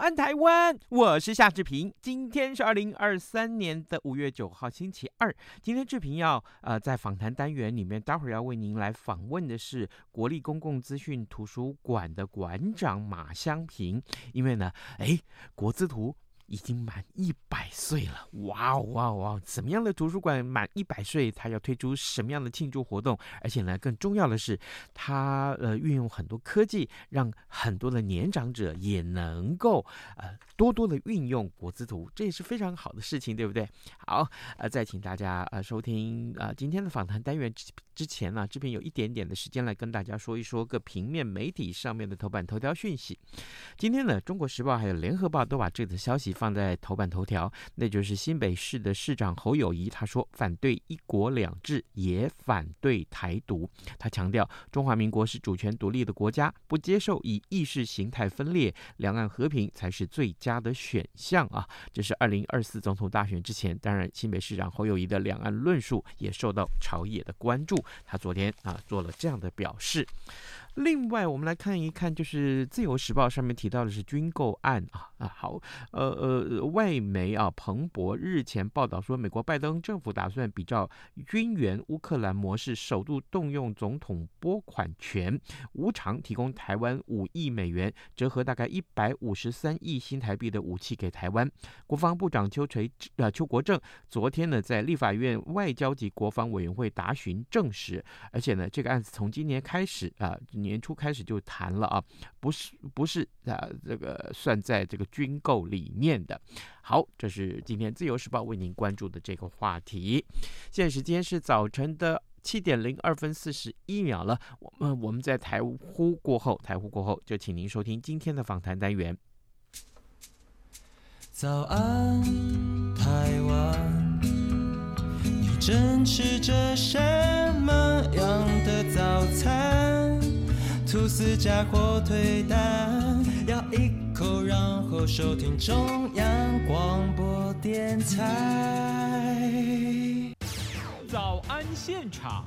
安，台湾！我是夏志平。今天是二零二三年的五月九号，星期二。今天志平要呃在访谈单元里面，待会儿要为您来访问的是国立公共资讯图书馆的馆长马香平。因为呢，哎，国资图。已经满一百岁了，哇哦哇哦哇！什么样的图书馆满一百岁，它要推出什么样的庆祝活动？而且呢，更重要的是，它呃运用很多科技，让很多的年长者也能够呃多多的运用国资图，这也是非常好的事情，对不对？好，呃，再请大家呃收听呃今天的访谈单元之前呢，这边有一点点的时间来跟大家说一说各平面媒体上面的头版头条讯息。今天呢，《中国时报》还有《联合报》都把这则消息。放在头版头条，那就是新北市的市长侯友谊，他说反对一国两制，也反对台独。他强调，中华民国是主权独立的国家，不接受以意识形态分裂，两岸和平才是最佳的选项啊！这是二零二四总统大选之前，当然新北市长侯友谊的两岸论述也受到朝野的关注。他昨天啊做了这样的表示。另外，我们来看一看，就是《自由时报》上面提到的是军购案啊啊，好，呃呃，外媒啊，彭博日前报道说，美国拜登政府打算比照军援乌克兰模式，首度动用总统拨款权，无偿提供台湾五亿美元，折合大概一百五十三亿新台币的武器给台湾。国防部长邱垂呃邱国正昨天呢，在立法院外交及国防委员会答询证实，而且呢，这个案子从今年开始啊，年初开始就谈了啊，不是不是啊，这个算在这个军购里面的。好，这是今天自由时报为您关注的这个话题。现在时间是早晨的七点零二分四十一秒了。我们我们在台呼过后，台呼过后就请您收听今天的访谈单元。早安，台湾，你正吃着什吐司加火腿蛋，咬一口，然后收听中央广播电台。早安现场。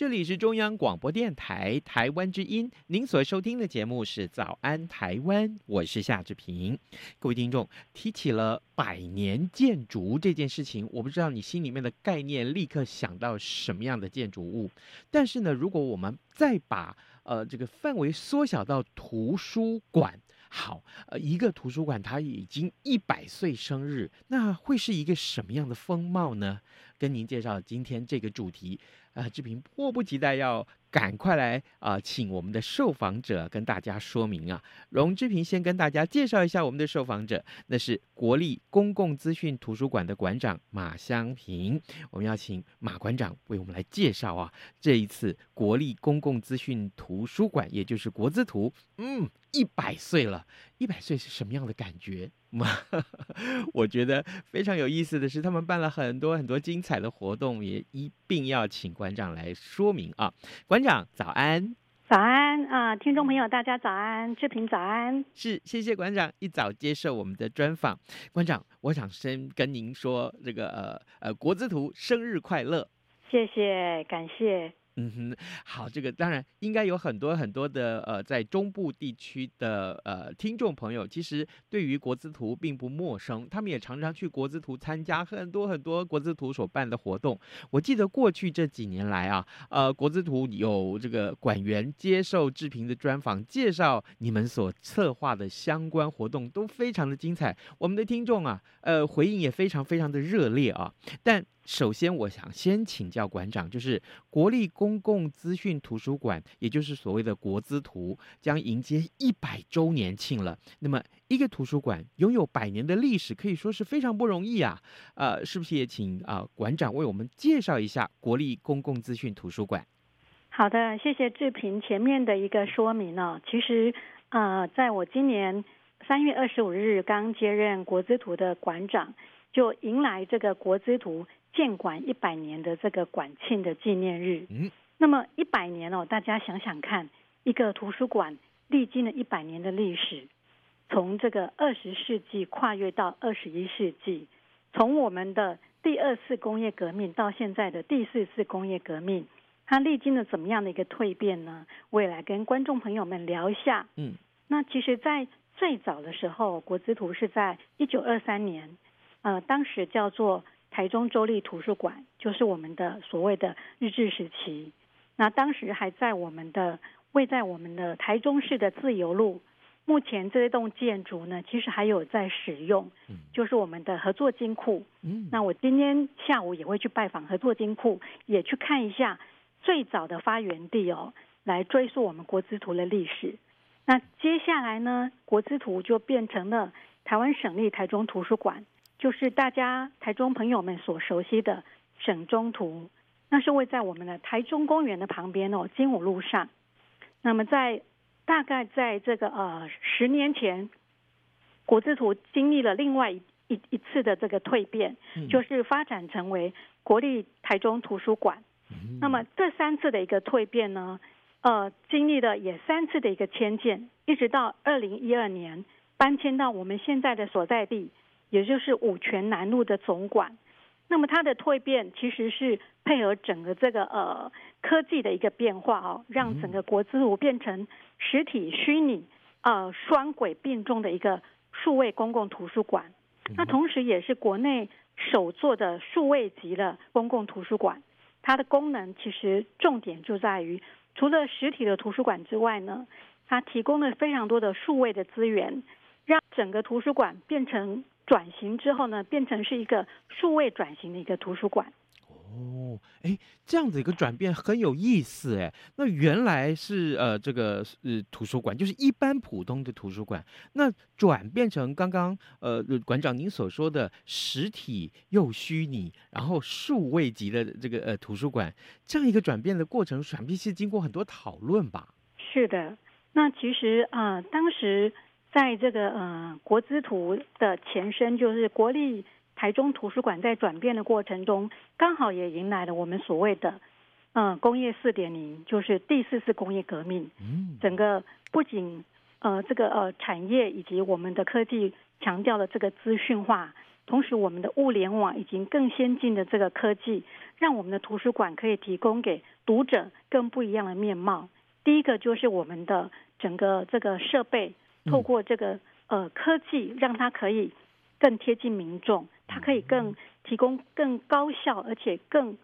这里是中央广播电台台湾之音，您所收听的节目是《早安台湾》，我是夏志平。各位听众，提起了百年建筑这件事情，我不知道你心里面的概念立刻想到什么样的建筑物。但是呢，如果我们再把呃这个范围缩小到图书馆，好，呃，一个图书馆它已经一百岁生日，那会是一个什么样的风貌呢？跟您介绍今天这个主题。啊，志平迫不及待要赶快来啊、请我们的受访者跟大家说明啊。荣志平先跟大家介绍一下我们的受访者，那是国立公共资讯图书馆的馆长马香平。我们要请马馆长为我们来介绍啊，这一次国立公共资讯图书馆，也就是国资图，嗯，一百岁了，一百岁是什么样的感觉？我觉得非常有意思的是，他们办了很多很多精彩的活动，也一并要请馆长来说明啊。馆长早安，早安啊，听众朋友大家早安，志平早安，是谢谢馆长一早接受我们的专访。馆长，我想先跟您说这个呃呃国之图生日快乐，谢谢感谢。嗯哼，好，这个当然应该有很多很多的呃，在中部地区的呃听众朋友，其实对于国资图并不陌生，他们也常常去国资图参加很多很多国资图所办的活动。我记得过去这几年来啊，呃，国资图有这个馆员接受志平的专访，介绍你们所策划的相关活动都非常的精彩，我们的听众啊，呃，回应也非常非常的热烈啊。但首先我想先请教馆长，就是国立公共资讯图书馆，也就是所谓的国资图，将迎接一百周年庆了。那么，一个图书馆拥有百年的历史，可以说是非常不容易啊。呃，是不是也请啊馆长为我们介绍一下国立公共资讯图书馆？好的，谢谢志平前面的一个说明呢。其实，呃，在我今年三月二十五日刚接任国资图的馆长，就迎来这个国资图建馆一百年的这个馆庆的纪念日。嗯，那么一百年哦，大家想想看，一个图书馆历经了一百年的历史，从这个二十世纪跨越到二十一世纪，从我们的第二次工业革命到现在的第四次工业革命。它历经了怎么样的一个蜕变呢？我也来跟观众朋友们聊一下。嗯，那其实，在最早的时候，国资图是在一九二三年，呃，当时叫做台中州立图书馆，就是我们的所谓的日治时期。那当时还在我们的位在我们的台中市的自由路。目前这栋建筑呢，其实还有在使用，就是我们的合作金库。嗯，那我今天下午也会去拜访合作金库，也去看一下。最早的发源地哦，来追溯我们国资图的历史。那接下来呢，国资图就变成了台湾省立台中图书馆，就是大家台中朋友们所熟悉的省中图。那是位在我们的台中公园的旁边哦，金武路上。那么在大概在这个呃十年前，国字图经历了另外一一,一次的这个蜕变，就是发展成为国立台中图书馆。那么这三次的一个蜕变呢，呃，经历了也三次的一个迁建，一直到二零一二年搬迁到我们现在的所在地，也就是五权南路的总馆。那么它的蜕变其实是配合整个这个呃科技的一个变化哦，让整个国资图变成实体虚拟呃双轨并重的一个数位公共图书馆。那同时也是国内首座的数位级的公共图书馆。它的功能其实重点就在于，除了实体的图书馆之外呢，它提供了非常多的数位的资源，让整个图书馆变成转型之后呢，变成是一个数位转型的一个图书馆。哦，哎，这样子一个转变很有意思哎。那原来是呃这个呃图书馆，就是一般普通的图书馆，那转变成刚刚呃馆长您所说的实体又虚拟，然后数位级的这个呃图书馆，这样一个转变的过程，想必是经过很多讨论吧？是的，那其实啊、呃，当时在这个呃国资图的前身就是国立。台中图书馆在转变的过程中，刚好也迎来了我们所谓的“嗯，工业四点零”，就是第四次工业革命。整个不仅呃这个呃产业以及我们的科技强调了这个资讯化，同时我们的物联网以及更先进的这个科技，让我们的图书馆可以提供给读者更不一样的面貌。第一个就是我们的整个这个设备，透过这个呃科技，让它可以更贴近民众。它可以更提供更高效而且更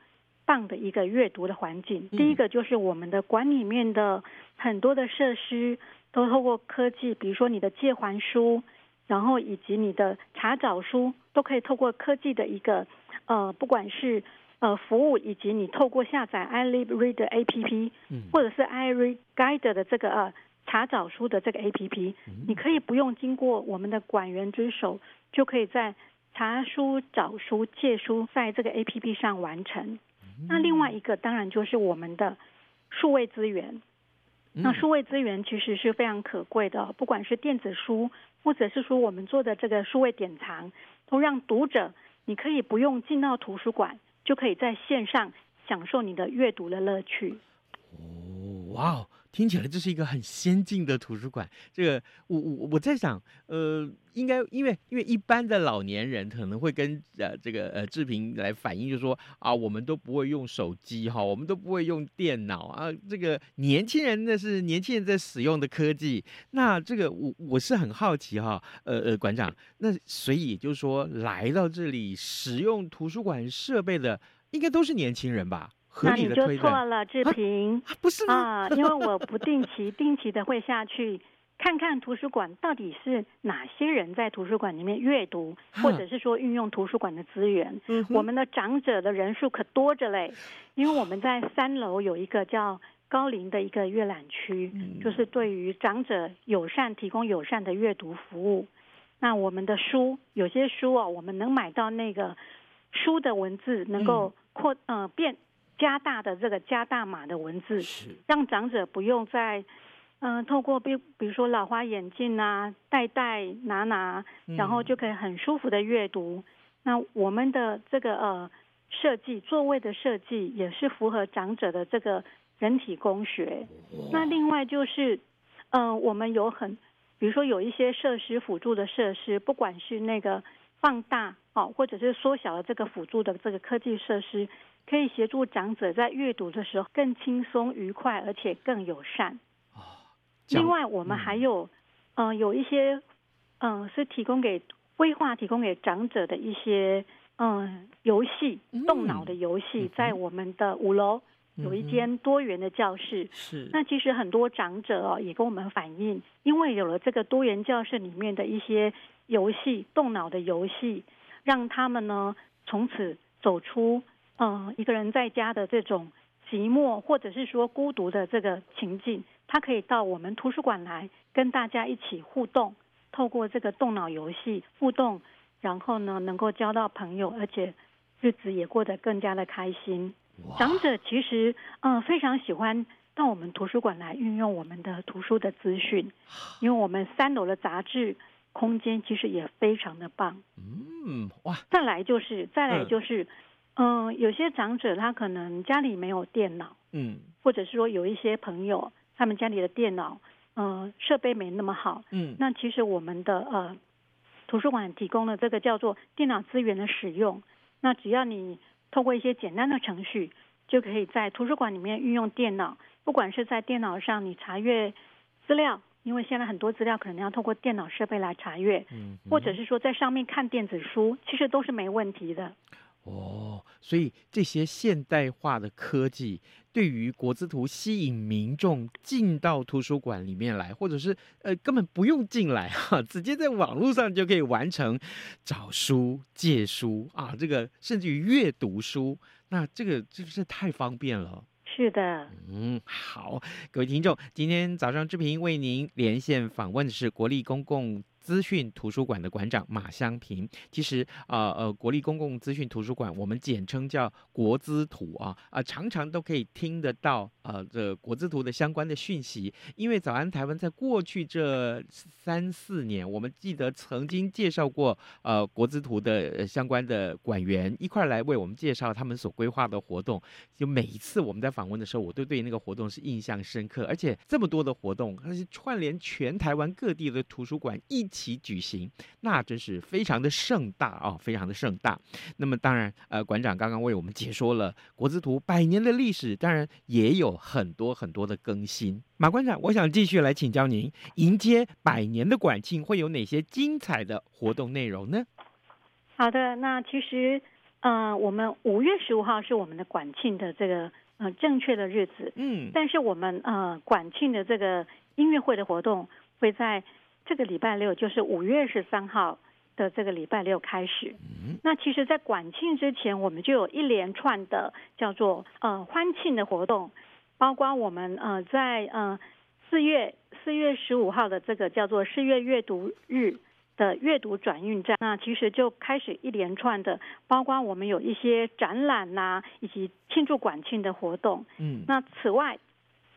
棒的一个阅读的环境。第一个就是我们的馆里面的很多的设施都透过科技，比如说你的借还书，然后以及你的查找书，都可以透过科技的一个呃，不管是呃服务，以及你透过下载 iLibReader APP，或者是 iRead Guide 的这个呃查找书的这个 APP，你可以不用经过我们的管员之手，就可以在查书、找书、借书，在这个 APP 上完成。那另外一个当然就是我们的数位资源。那数位资源其实是非常可贵的，不管是电子书，或者是说我们做的这个数位典藏，都让读者你可以不用进到图书馆，就可以在线上享受你的阅读的乐趣。哦，哇哦！听起来这是一个很先进的图书馆。这个我我我在想，呃，应该因为因为一般的老年人可能会跟呃这个呃志平来反映，就说啊，我们都不会用手机哈，我们都不会用电脑啊。这个年轻人那是年轻人在使用的科技。那这个我我是很好奇哈，呃呃馆长，那所以就是说来到这里使用图书馆设备的，应该都是年轻人吧？那你就错了，志平，啊，不是啊，因为我不定期、定期的会下去看看图书馆到底是哪些人在图书馆里面阅读，或者是说运用图书馆的资源。嗯，我们的长者的人数可多着嘞，因为我们在三楼有一个叫高龄的一个阅览区，就是对于长者友善提供友善的阅读服务。那我们的书有些书哦，我们能买到那个书的文字能够扩呃变加大的这个加大码的文字，让长者不用再。嗯、呃，透过比比如说老花眼镜啊，戴戴拿拿，然后就可以很舒服的阅读。嗯、那我们的这个呃设计座位的设计也是符合长者的这个人体工学。那另外就是，嗯、呃，我们有很，比如说有一些设施辅助的设施，不管是那个放大哦，或者是缩小的这个辅助的这个科技设施，可以协助长者在阅读的时候更轻松愉快，而且更友善。哦另外，我们还有，嗯、呃，有一些，嗯、呃，是提供给规划提供给长者的一些，嗯、呃，游戏，动脑的游戏，在我们的五楼有一间多元的教室。是。那其实很多长者哦，也跟我们反映，因为有了这个多元教室里面的一些游戏，动脑的游戏，让他们呢从此走出，嗯、呃，一个人在家的这种寂寞，或者是说孤独的这个情境。他可以到我们图书馆来跟大家一起互动，透过这个动脑游戏互动，然后呢能够交到朋友，而且日子也过得更加的开心。长者其实嗯非常喜欢到我们图书馆来运用我们的图书的资讯，因为我们三楼的杂志空间其实也非常的棒。嗯哇，再来就是再来就是嗯有些长者他可能家里没有电脑，嗯，或者是说有一些朋友。他们家里的电脑，呃，设备没那么好。嗯，那其实我们的呃图书馆提供了这个叫做电脑资源的使用。那只要你透过一些简单的程序，就可以在图书馆里面运用电脑。不管是在电脑上你查阅资料，因为现在很多资料可能要通过电脑设备来查阅，嗯，或者是说在上面看电子书，其实都是没问题的。哦，所以这些现代化的科技对于国资图吸引民众进到图书馆里面来，或者是呃根本不用进来哈、啊，直接在网络上就可以完成找书、借书啊，这个甚至于阅读书，那这个是不是太方便了。是的，嗯，好，各位听众，今天早上志平为您连线访问的是国立公共资讯图书馆的馆长马香平，其实啊呃，呃，国立公共资讯图书馆，我们简称叫国资图啊啊，常常都可以听得到呃这国资图的相关的讯息。因为早安台湾在过去这三四年，我们记得曾经介绍过呃国资图的相关的馆员一块来为我们介绍他们所规划的活动。就每一次我们在访问的时候，我都对那个活动是印象深刻，而且这么多的活动，它是串联全台湾各地的图书馆一。其举行，那真是非常的盛大哦，非常的盛大。那么当然，呃，馆长刚刚为我们解说了国资图百年的历史，当然也有很多很多的更新。马馆长，我想继续来请教您，迎接百年的馆庆会有哪些精彩的活动内容呢？好的，那其实，呃，我们五月十五号是我们的馆庆的这个呃正确的日子，嗯，但是我们呃馆庆的这个音乐会的活动会在。这个礼拜六就是五月十三号的这个礼拜六开始。那其实，在管庆之前，我们就有一连串的叫做呃欢庆的活动，包括我们呃在呃四月四月十五号的这个叫做四月阅读日的阅读转运站。那其实就开始一连串的，包括我们有一些展览呐、啊，以及庆祝管庆的活动。嗯。那此外，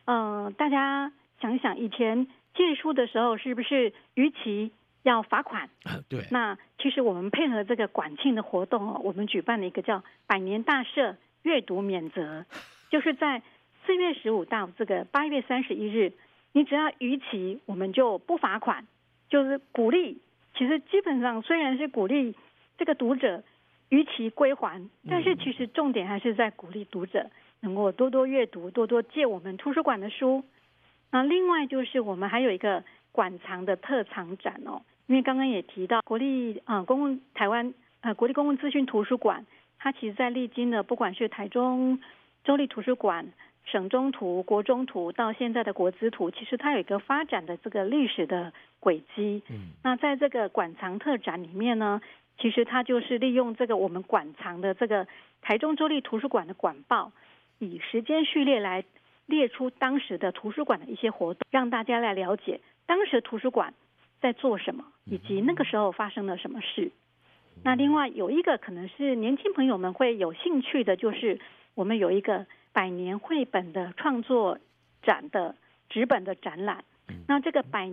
呃，大家想想以前。借书的时候是不是逾期要罚款？对。那其实我们配合这个管庆的活动哦，我们举办了一个叫“百年大赦阅读免责”，就是在四月十五到这个八月三十一日，你只要逾期，我们就不罚款，就是鼓励。其实基本上虽然是鼓励这个读者逾期归还，但是其实重点还是在鼓励读者能够多多阅读，多多借我们图书馆的书。那另外就是我们还有一个馆藏的特藏展哦，因为刚刚也提到国立啊、呃、公共台湾呃国立公共资讯图书馆，它其实在历经的不管是台中州立图书馆、省中图、国中图到现在的国资图，其实它有一个发展的这个历史的轨迹。嗯，那在这个馆藏特展里面呢，其实它就是利用这个我们馆藏的这个台中州立图书馆的馆报，以时间序列来列出当时的图书馆的一些活动，让大家来了解当时图书馆在做什么，以及那个时候发生了什么事。那另外有一个可能是年轻朋友们会有兴趣的，就是我们有一个百年绘本的创作展的纸本的展览。那这个百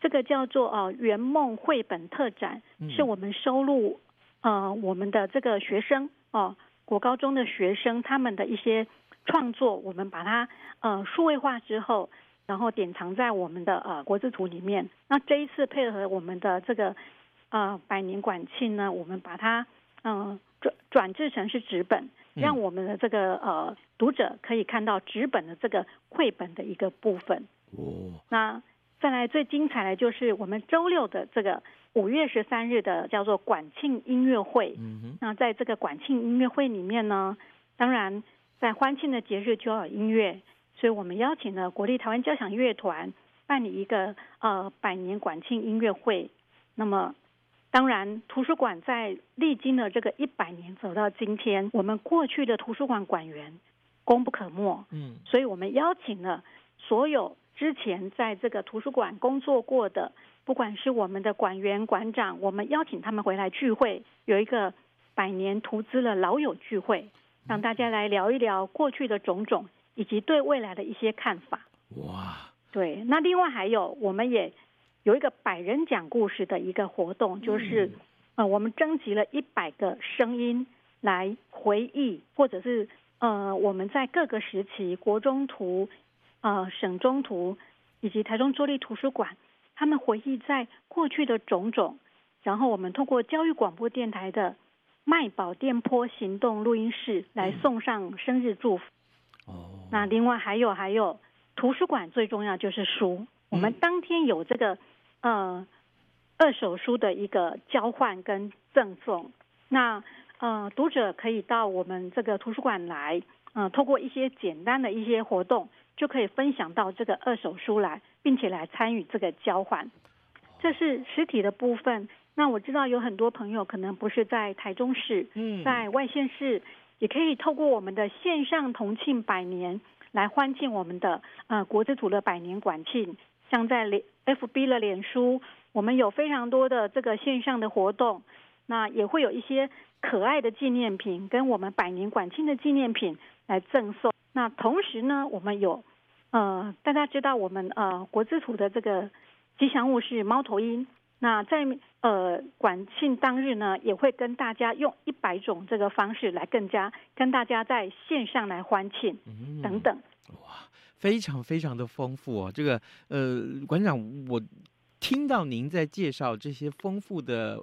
这个叫做呃圆梦绘本特展，是我们收录呃我们的这个学生哦、呃、国高中的学生他们的一些创作，我们把它呃数位化之后，然后典藏在我们的呃国字图里面。那这一次配合我们的这个。呃，百年馆庆呢，我们把它嗯转转制成是纸本，让我们的这个呃读者可以看到纸本的这个绘本的一个部分。哦。那再来最精彩的就是我们周六的这个五月十三日的叫做馆庆音乐会。嗯哼。那在这个馆庆音乐会里面呢，当然在欢庆的节日就要有音乐，所以我们邀请了国立台湾交响乐团办理一个呃百年馆庆音乐会。那么当然，图书馆在历经了这个一百年走到今天，我们过去的图书馆馆员功不可没。嗯，所以我们邀请了所有之前在这个图书馆工作过的，不管是我们的馆员、馆长，我们邀请他们回来聚会，有一个百年图资的老友聚会，让大家来聊一聊过去的种种，以及对未来的一些看法。哇，对，那另外还有，我们也。有一个百人讲故事的一个活动，就是呃，我们征集了一百个声音来回忆，或者是呃，我们在各个时期国中图、呃省中图以及台中州立图书馆，他们回忆在过去的种种，然后我们通过教育广播电台的卖宝电波行动录音室来送上生日祝福。哦，那另外还有还有，图书馆最重要就是书，我们当天有这个。呃，二手书的一个交换跟赠送，那呃，读者可以到我们这个图书馆来，呃，透过一些简单的一些活动，就可以分享到这个二手书来，并且来参与这个交换。这是实体的部分。那我知道有很多朋友可能不是在台中市，嗯，在外县市，也可以透过我们的线上同庆百年来欢庆我们的呃国之土的百年馆庆。像在脸 FB 的脸书，我们有非常多的这个线上的活动，那也会有一些可爱的纪念品跟我们百年馆庆的纪念品来赠送。那同时呢，我们有呃，大家知道我们呃国之土的这个吉祥物是猫头鹰。那在呃管庆当日呢，也会跟大家用一百种这个方式来更加跟大家在线上来欢庆等等。哇！非常非常的丰富哦，这个呃，馆长，我听到您在介绍这些丰富的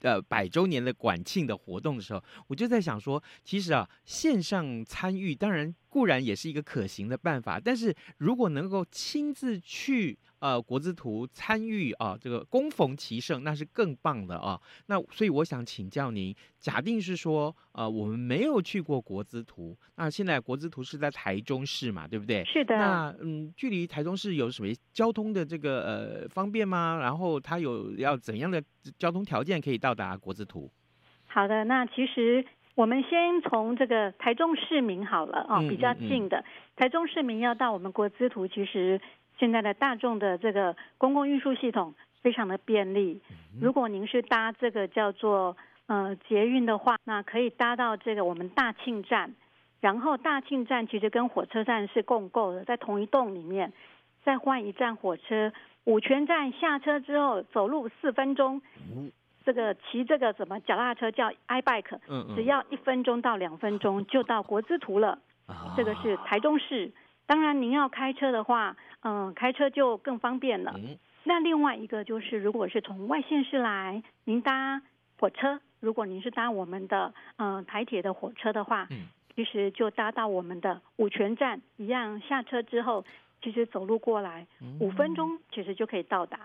呃百周年的管庆的活动的时候，我就在想说，其实啊，线上参与当然固然也是一个可行的办法，但是如果能够亲自去。呃，国资图参与啊，这个攻逢其胜，那是更棒的啊。那所以我想请教您，假定是说，呃，我们没有去过国资图，那现在国资图是在台中市嘛，对不对？是的。那嗯，距离台中市有什么交通的这个呃方便吗？然后它有要怎样的交通条件可以到达国资图？好的，那其实我们先从这个台中市民好了啊，比较近的、嗯。嗯嗯、台中市民要到我们国资图，其实。现在的大众的这个公共运输系统非常的便利。如果您是搭这个叫做呃捷运的话，那可以搭到这个我们大庆站，然后大庆站其实跟火车站是共构的，在同一栋里面，再换一站火车，五权站下车之后走路四分钟，这个骑这个什么脚踏车叫 iBike，只要一分钟到两分钟就到国资图了。这个是台中市。当然您要开车的话。嗯，开车就更方便了。那另外一个就是，如果是从外县市来，您搭火车，如果您是搭我们的嗯台铁的火车的话，其实就搭到我们的五泉站，一样下车之后，其实走路过来五分钟，其实就可以到达。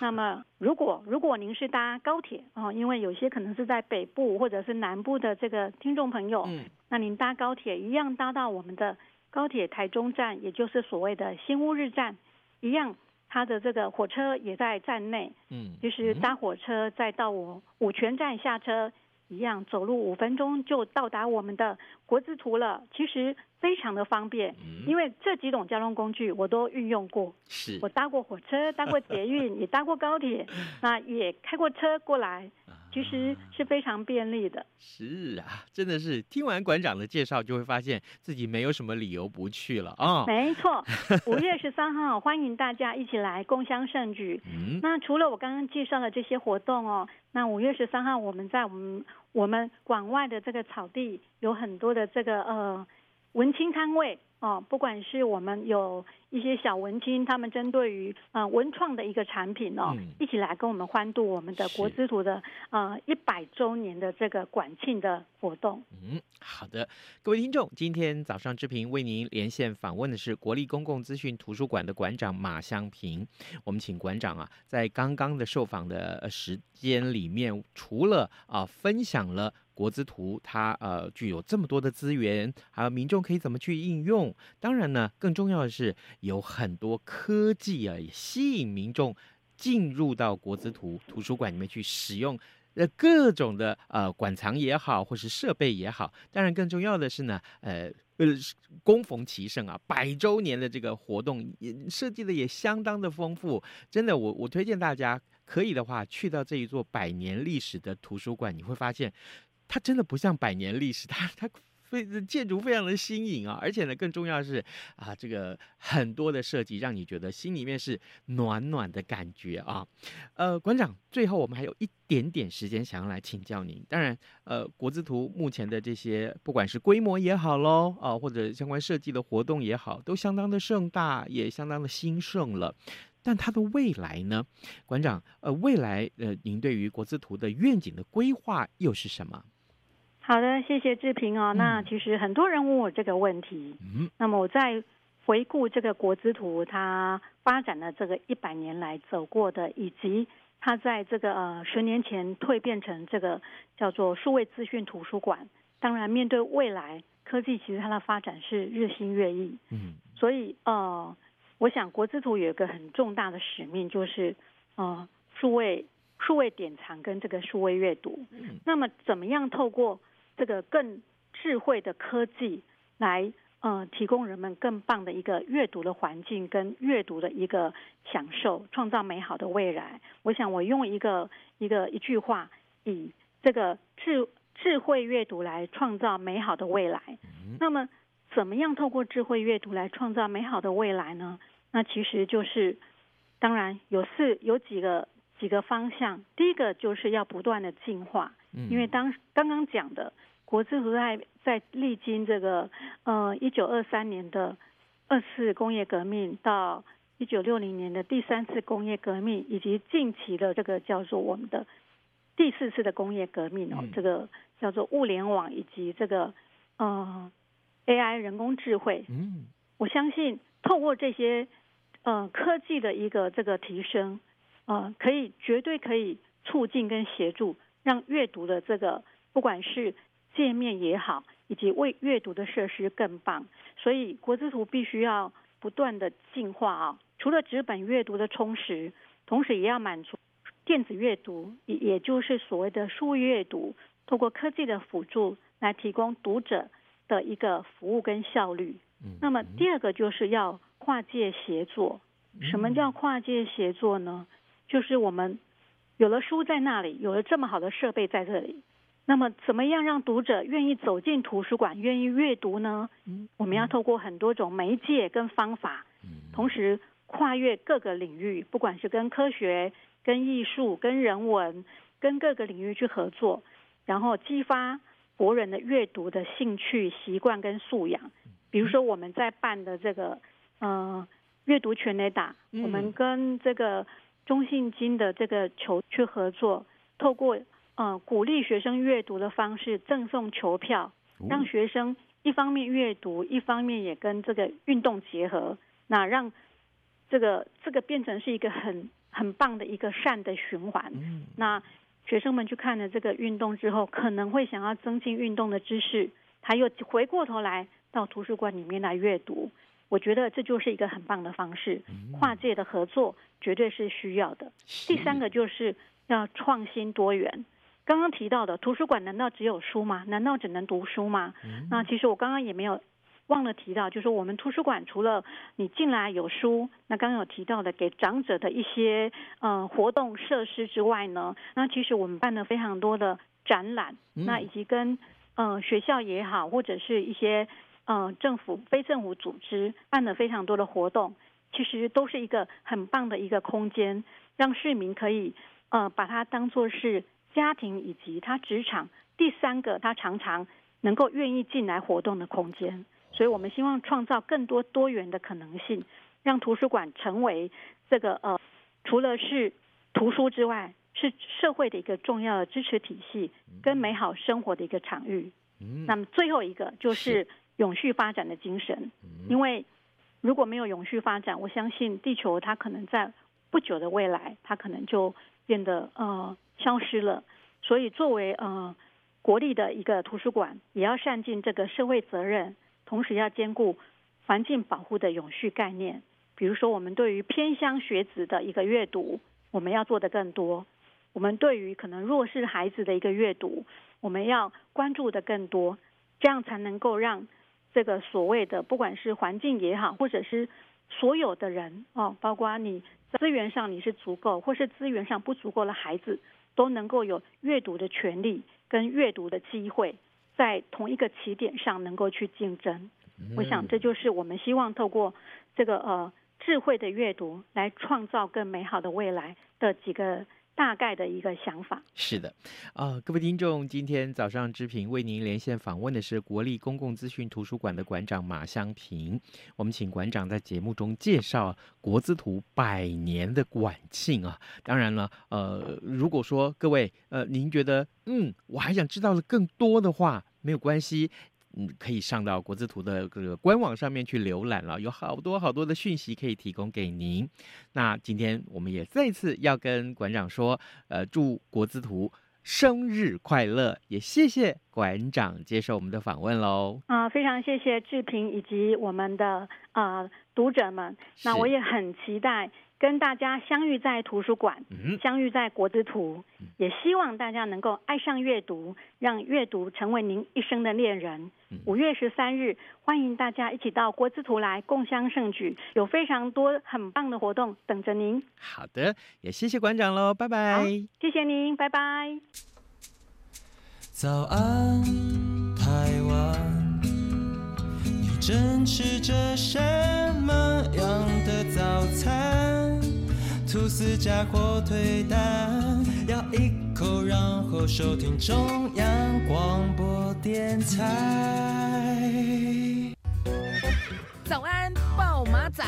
那么如果如果您是搭高铁哦，因为有些可能是在北部或者是南部的这个听众朋友，那您搭高铁一样搭到我们的。高铁台中站，也就是所谓的新乌日站一样，它的这个火车也在站内，嗯，就是搭火车再到我五权站下车。一样，走路五分钟就到达我们的国字图了。其实非常的方便，因为这几种交通工具我都运用过。是，我搭过火车，搭过捷运，也搭过高铁，那也开过车过来。其实是非常便利的。是啊，真的是听完馆长的介绍，就会发现自己没有什么理由不去了啊。哦、没错，五月十三号欢迎大家一起来共襄盛举。嗯，那除了我刚刚介绍的这些活动哦，那五月十三号我们在我们我们馆外的这个草地有很多的这个呃文青摊位。哦，不管是我们有一些小文青，他们针对于呃文创的一个产品哦，嗯、一起来跟我们欢度我们的国之图的呃一百周年的这个馆庆的活动。嗯，好的，各位听众，今天早上志平为您连线访问的是国立公共资讯图书馆的馆长马香平。我们请馆长啊，在刚刚的受访的时间里面，除了啊分享了。国资图它呃具有这么多的资源，还有民众可以怎么去应用？当然呢，更重要的是有很多科技啊，也吸引民众进入到国资图图书馆里面去使用呃各种的呃馆藏也好，或是设备也好。当然，更重要的是呢，呃呃，恭逢其盛啊，百周年的这个活动也设计的也相当的丰富。真的，我我推荐大家可以的话，去到这一座百年历史的图书馆，你会发现。它真的不像百年历史，它它非建筑非常的新颖啊，而且呢，更重要的是啊，这个很多的设计让你觉得心里面是暖暖的感觉啊。呃，馆长，最后我们还有一点点时间，想要来请教您。当然，呃，国之图目前的这些，不管是规模也好喽，啊，或者相关设计的活动也好，都相当的盛大，也相当的兴盛了。但它的未来呢，馆长，呃，未来呃，您对于国之图的愿景的规划又是什么？好的，谢谢志平哦。那其实很多人问我这个问题，嗯，那么我在回顾这个国之图它发展的这个一百年来走过的，以及它在这个呃十年前蜕变成这个叫做数位资讯图书馆。当然，面对未来科技，其实它的发展是日新月异，嗯，所以呃，我想国之图有一个很重大的使命，就是呃数位数位典藏跟这个数位阅读。嗯，那么怎么样透过这个更智慧的科技来呃提供人们更棒的一个阅读的环境跟阅读的一个享受，创造美好的未来。我想我用一个一个一句话，以这个智智慧阅读来创造美好的未来。那么怎么样透过智慧阅读来创造美好的未来呢？那其实就是当然有四有几个几个方向。第一个就是要不断的进化。因为当刚刚讲的国之和在在历经这个呃一九二三年的二次工业革命到一九六零年的第三次工业革命，以及近期的这个叫做我们的第四次的工业革命哦，这个叫做物联网以及这个呃 AI 人工智慧。嗯，我相信透过这些呃科技的一个这个提升，呃，可以绝对可以促进跟协助。让阅读的这个不管是界面也好，以及为阅读的设施更棒，所以国之图必须要不断的进化啊！除了纸本阅读的充实，同时也要满足电子阅读，也也就是所谓的数位阅读，透过科技的辅助来提供读者的一个服务跟效率。那么第二个就是要跨界协作。什么叫跨界协作呢？就是我们。有了书在那里，有了这么好的设备在这里，那么怎么样让读者愿意走进图书馆，愿意阅读呢？我们要透过很多种媒介跟方法，同时跨越各个领域，不管是跟科学、跟艺术、跟人文、跟各个领域去合作，然后激发国人的阅读的兴趣、习惯跟素养。比如说我们在办的这个，呃，阅读全雷打，我们跟这个。中信金的这个球去合作，透过呃鼓励学生阅读的方式赠送球票，让学生一方面阅读，一方面也跟这个运动结合，那让这个这个变成是一个很很棒的一个善的循环。那学生们去看了这个运动之后，可能会想要增进运动的知识，他又回过头来到图书馆里面来阅读。我觉得这就是一个很棒的方式，跨界的合作绝对是需要的。第三个就是要创新多元。刚刚提到的图书馆难道只有书吗？难道只能读书吗？那其实我刚刚也没有忘了提到，就是我们图书馆除了你进来有书，那刚刚有提到的给长者的一些呃活动设施之外呢，那其实我们办了非常多的展览，那以及跟呃学校也好，或者是一些。嗯、呃，政府、非政府组织办了非常多的活动，其实都是一个很棒的一个空间，让市民可以呃把它当做是家庭以及他职场第三个他常常能够愿意进来活动的空间。所以我们希望创造更多多元的可能性，让图书馆成为这个呃除了是图书之外，是社会的一个重要的支持体系跟美好生活的一个场域。那么最后一个就是。永续发展的精神，因为如果没有永续发展，我相信地球它可能在不久的未来，它可能就变得呃消失了。所以，作为呃国立的一个图书馆，也要善尽这个社会责任，同时要兼顾环境保护的永续概念。比如说，我们对于偏乡学子的一个阅读，我们要做的更多；我们对于可能弱势孩子的一个阅读，我们要关注的更多，这样才能够让。这个所谓的，不管是环境也好，或者是所有的人哦，包括你资源上你是足够，或是资源上不足够的孩子，都能够有阅读的权利跟阅读的机会，在同一个起点上能够去竞争。我想这就是我们希望透过这个呃智慧的阅读，来创造更美好的未来的几个。大概的一个想法是的，啊、呃，各位听众，今天早上之平为您连线访问的是国立公共资讯图书馆的馆长马香平。我们请馆长在节目中介绍国资图百年的馆庆啊。当然了，呃，如果说各位呃您觉得嗯我还想知道的更多的话，没有关系。嗯，可以上到国资图的这个官网上面去浏览了，有好多好多的讯息可以提供给您。那今天我们也再次要跟馆长说，呃，祝国资图生日快乐，也谢谢馆长接受我们的访问喽。啊，非常谢谢志平以及我们的啊、呃、读者们，那我也很期待。跟大家相遇在图书馆，相遇在国资图，也希望大家能够爱上阅读，让阅读成为您一生的恋人。五月十三日，欢迎大家一起到国资图来共襄盛举，有非常多很棒的活动等着您。好的，也谢谢馆长喽，拜拜。谢谢您，拜拜。早安，台湾，你正吃着什么样的早餐？吐司加火腿蛋，咬一口，然后收听中央广播电台。早安，暴马仔。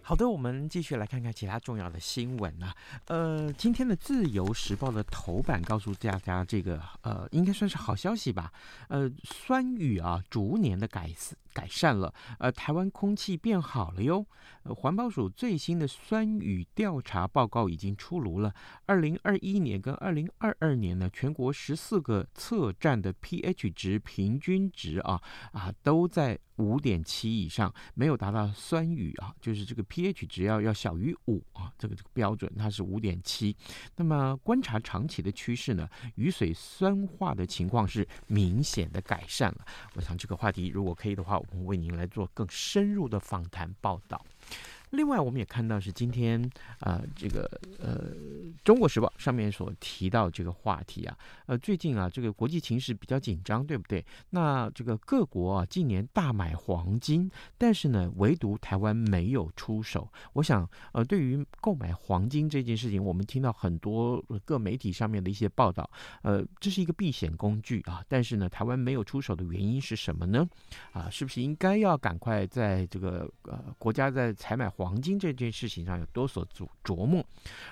好的，我们继续来看看其他重要的新闻啊。呃，今天的《自由时报》的头版告诉大家，这个呃，应该算是好消息吧。呃，酸雨啊，逐年的改改善了。呃，台湾空气变好了哟。呃，环保署最新的酸雨调查报告已经出炉了。二零二一年跟二零二二年呢，全国十四个测站的 pH 值平均值啊啊都在。五点七以上，没有达到酸雨啊，就是这个 pH 值要要小于五啊，这个这个标准它是五点七。那么观察长期的趋势呢，雨水酸化的情况是明显的改善了。我想这个话题如果可以的话，我们为您来做更深入的访谈报道。另外，我们也看到是今天啊、这个呃，《中国时报》上面所提到这个话题啊，呃，最近啊，这个国际情势比较紧张，对不对？那这个各国啊，近年大买黄金，但是呢，唯独台湾没有出手。我想，呃，对于购买黄金这件事情，我们听到很多各媒体上面的一些报道，呃，这是一个避险工具啊，但是呢，台湾没有出手的原因是什么呢？啊，是不是应该要赶快在这个呃国家在采买黄黄金这件事情上有多所琢琢磨。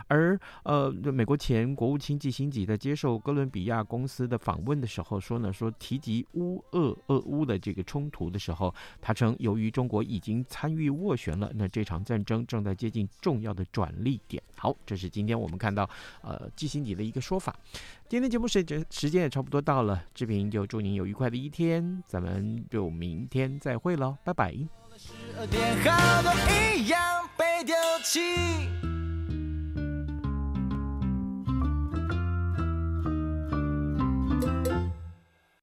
而呃，美国前国务卿基辛格在接受哥伦比亚公司的访问的时候说呢，说提及乌俄俄乌的这个冲突的时候，他称由于中国已经参与斡旋了，那这场战争正在接近重要的转捩点。好，这是今天我们看到呃基辛格的一个说法。今天节目时间时间也差不多到了，志平就祝您有愉快的一天，咱们就明天再会喽，拜拜。十二点，后都一样被丢弃。